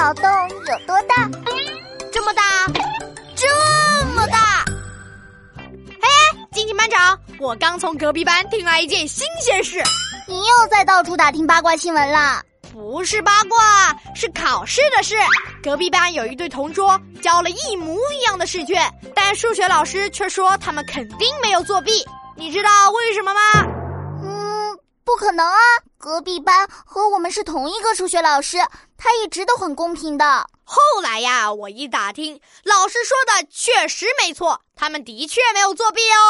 脑洞有多大？这么大，这么大！哎，晶晶班长，我刚从隔壁班听来一件新鲜事。你又在到处打听八卦新闻啦？不是八卦，是考试的事。隔壁班有一对同桌交了一模一样的试卷，但数学老师却说他们肯定没有作弊。你知道为什么吗？嗯，不可能啊！隔壁班和我们是同一个数学老师，他一直都很公平的。后来呀，我一打听，老师说的确实没错，他们的确没有作弊哦。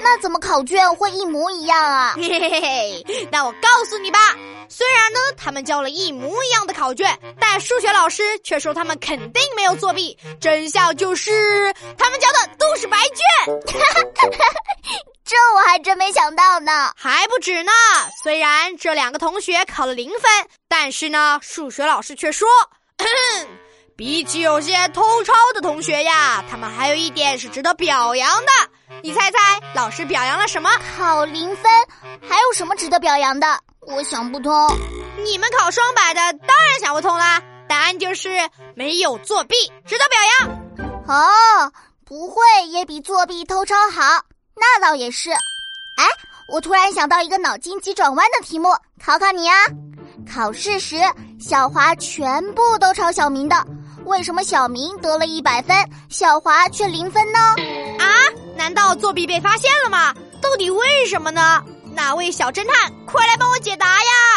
那怎么考卷会一模一样啊？嘿嘿嘿，那我告诉你吧，虽然呢他们交了一模一样的考卷，但数学老师却说他们肯定没有作弊。真相就是他们交的都是白卷。还真没想到呢。还不止呢，虽然这两个同学考了零分，但是呢数学老师却说，比起有些偷抄的同学呀，他们还有一点是值得表扬的。你猜猜，老师表扬了什么？考零分，还有什么值得表扬的？我想不通。你们考双百的当然想不通啦。答案就是没有作弊，值得表扬。哦，不会也比作弊偷抄好，那倒也是。哎，我突然想到一个脑筋急转弯的题目，考考你啊。考试时，小华全部都抄小明的，为什么小明得了一百分，小华却零分呢？啊？难道作弊被发现了吗？到底为什么呢？哪位小侦探，快来帮我解答呀！